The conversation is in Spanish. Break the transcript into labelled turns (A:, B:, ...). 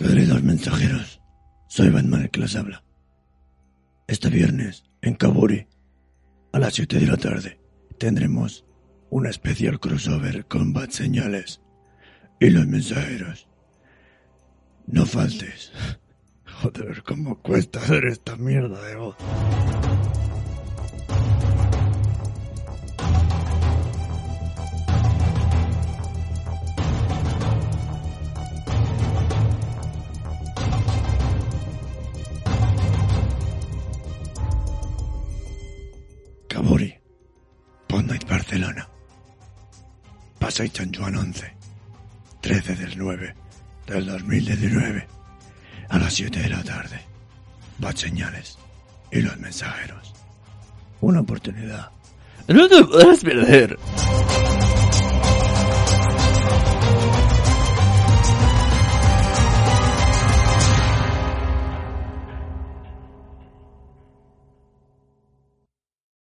A: Queridos mensajeros, soy Batman el que les habla. Este viernes, en Kaburi, a las 7 de la tarde, tendremos un especial crossover con Bat Señales y los mensajeros. No faltes. Joder, cómo cuesta hacer esta mierda de voz. Night Barcelona. Pasay San Juan 11, 13 del 9 del 2019, a las 7 de la tarde. Bad señales y los mensajeros. Una oportunidad. No te puedes perder.